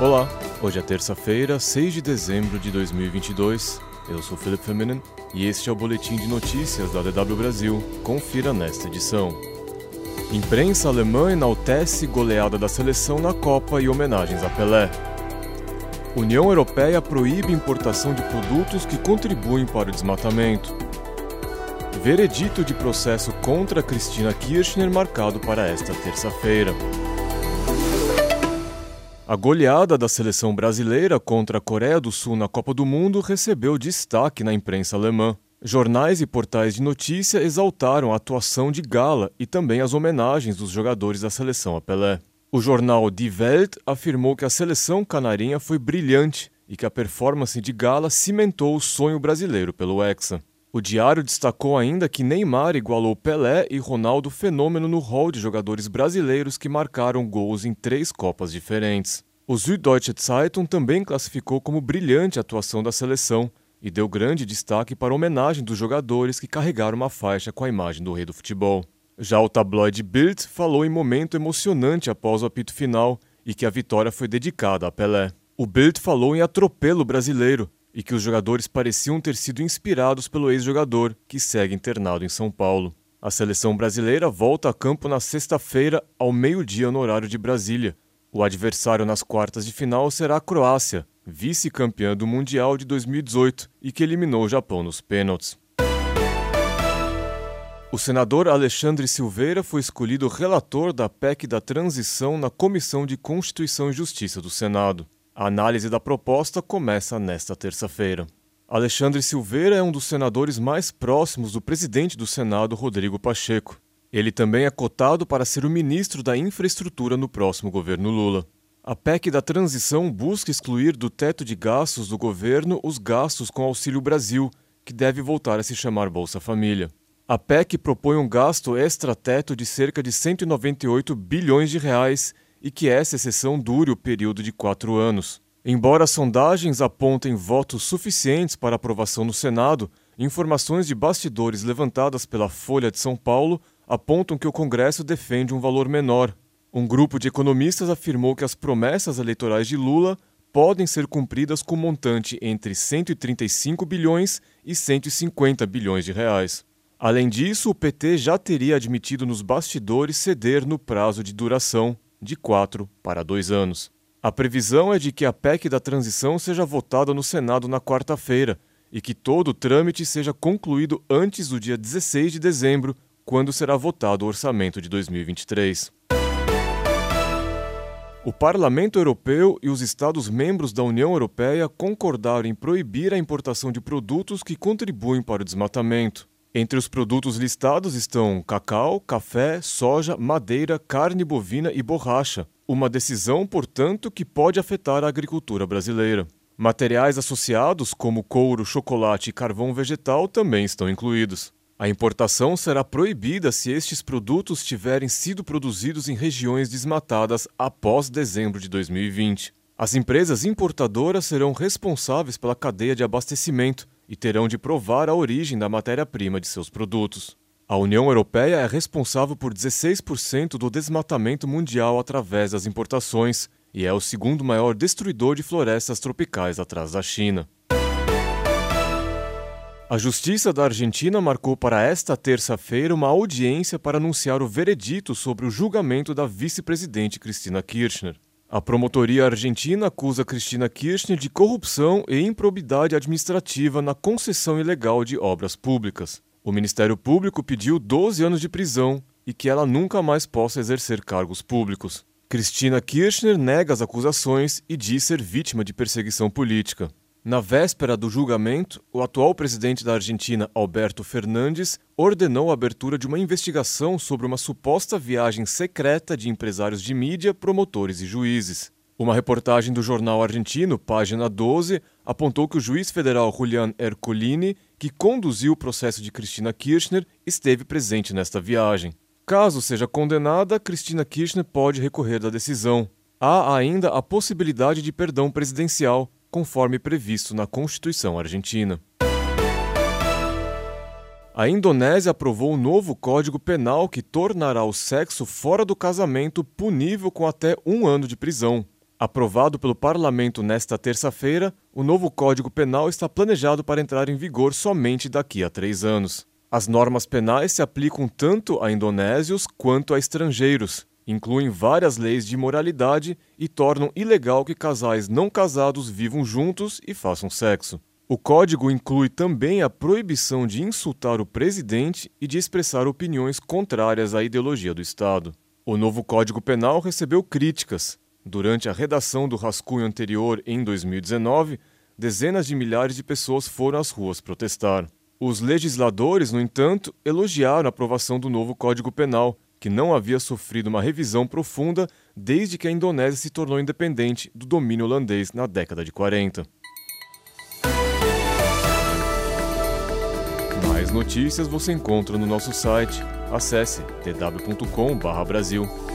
Olá, hoje é terça-feira, 6 de dezembro de 2022. Eu sou Philip Feminin e este é o boletim de notícias da DW Brasil. Confira nesta edição. Imprensa alemã enaltece goleada da seleção na Copa e homenagens a Pelé. União Europeia proíbe importação de produtos que contribuem para o desmatamento. Veredito de processo contra Cristina Kirchner marcado para esta terça-feira. A goleada da seleção brasileira contra a Coreia do Sul na Copa do Mundo recebeu destaque na imprensa alemã. Jornais e portais de notícia exaltaram a atuação de Gala e também as homenagens dos jogadores da seleção a Pelé. O jornal Die Welt afirmou que a seleção canarinha foi brilhante e que a performance de Gala cimentou o sonho brasileiro pelo Hexa. O diário destacou ainda que Neymar igualou Pelé e Ronaldo fenômeno no hall de jogadores brasileiros que marcaram gols em três Copas diferentes. O Süddeutsche Zeitung também classificou como brilhante a atuação da seleção e deu grande destaque para a homenagem dos jogadores que carregaram uma faixa com a imagem do rei do futebol. Já o tabloide Bild falou em momento emocionante após o apito final e que a vitória foi dedicada a Pelé. O Bild falou em atropelo brasileiro e que os jogadores pareciam ter sido inspirados pelo ex-jogador, que segue internado em São Paulo. A seleção brasileira volta a campo na sexta-feira, ao meio-dia, no horário de Brasília. O adversário nas quartas de final será a Croácia, vice-campeã do Mundial de 2018 e que eliminou o Japão nos pênaltis. O senador Alexandre Silveira foi escolhido relator da PEC da transição na Comissão de Constituição e Justiça do Senado. A análise da proposta começa nesta terça-feira. Alexandre Silveira é um dos senadores mais próximos do presidente do Senado, Rodrigo Pacheco. Ele também é cotado para ser o ministro da Infraestrutura no próximo governo Lula. A PEC da transição busca excluir do teto de gastos do governo os gastos com Auxílio Brasil, que deve voltar a se chamar Bolsa Família. A PEC propõe um gasto extra-teto de cerca de 198 bilhões de reais e que essa exceção dure o período de quatro anos. Embora sondagens apontem votos suficientes para aprovação no Senado, informações de bastidores levantadas pela Folha de São Paulo apontam que o Congresso defende um valor menor. Um grupo de economistas afirmou que as promessas eleitorais de Lula podem ser cumpridas com montante entre 135 bilhões e 150 bilhões de reais. Além disso, o PT já teria admitido nos bastidores ceder no prazo de duração de quatro para dois anos. A previsão é de que a PEC da transição seja votada no Senado na quarta-feira e que todo o trâmite seja concluído antes do dia 16 de dezembro, quando será votado o orçamento de 2023. O Parlamento Europeu e os Estados-membros da União Europeia concordaram em proibir a importação de produtos que contribuem para o desmatamento. Entre os produtos listados estão cacau, café, soja, madeira, carne bovina e borracha. Uma decisão, portanto, que pode afetar a agricultura brasileira. Materiais associados, como couro, chocolate e carvão vegetal, também estão incluídos. A importação será proibida se estes produtos tiverem sido produzidos em regiões desmatadas após dezembro de 2020. As empresas importadoras serão responsáveis pela cadeia de abastecimento e terão de provar a origem da matéria-prima de seus produtos. A União Europeia é responsável por 16% do desmatamento mundial através das importações e é o segundo maior destruidor de florestas tropicais atrás da China. A Justiça da Argentina marcou para esta terça-feira uma audiência para anunciar o veredito sobre o julgamento da vice-presidente Cristina Kirchner. A promotoria argentina acusa Cristina Kirchner de corrupção e improbidade administrativa na concessão ilegal de obras públicas. O Ministério Público pediu 12 anos de prisão e que ela nunca mais possa exercer cargos públicos. Cristina Kirchner nega as acusações e diz ser vítima de perseguição política. Na véspera do julgamento, o atual presidente da Argentina, Alberto Fernandes, ordenou a abertura de uma investigação sobre uma suposta viagem secreta de empresários de mídia, promotores e juízes. Uma reportagem do jornal argentino, página 12, apontou que o juiz federal Julian Ercolini, que conduziu o processo de Cristina Kirchner, esteve presente nesta viagem. Caso seja condenada, Cristina Kirchner pode recorrer da decisão. Há ainda a possibilidade de perdão presidencial, conforme previsto na Constituição argentina. A Indonésia aprovou um novo código penal que tornará o sexo fora do casamento punível com até um ano de prisão. Aprovado pelo parlamento nesta terça-feira, o novo Código Penal está planejado para entrar em vigor somente daqui a três anos. As normas penais se aplicam tanto a indonésios quanto a estrangeiros, incluem várias leis de moralidade e tornam ilegal que casais não casados vivam juntos e façam sexo. O código inclui também a proibição de insultar o presidente e de expressar opiniões contrárias à ideologia do Estado. O novo Código Penal recebeu críticas. Durante a redação do rascunho anterior, em 2019, dezenas de milhares de pessoas foram às ruas protestar. Os legisladores, no entanto, elogiaram a aprovação do novo Código Penal, que não havia sofrido uma revisão profunda desde que a Indonésia se tornou independente do domínio holandês na década de 40. Mais notícias você encontra no nosso site. Acesse tw.com/brasil.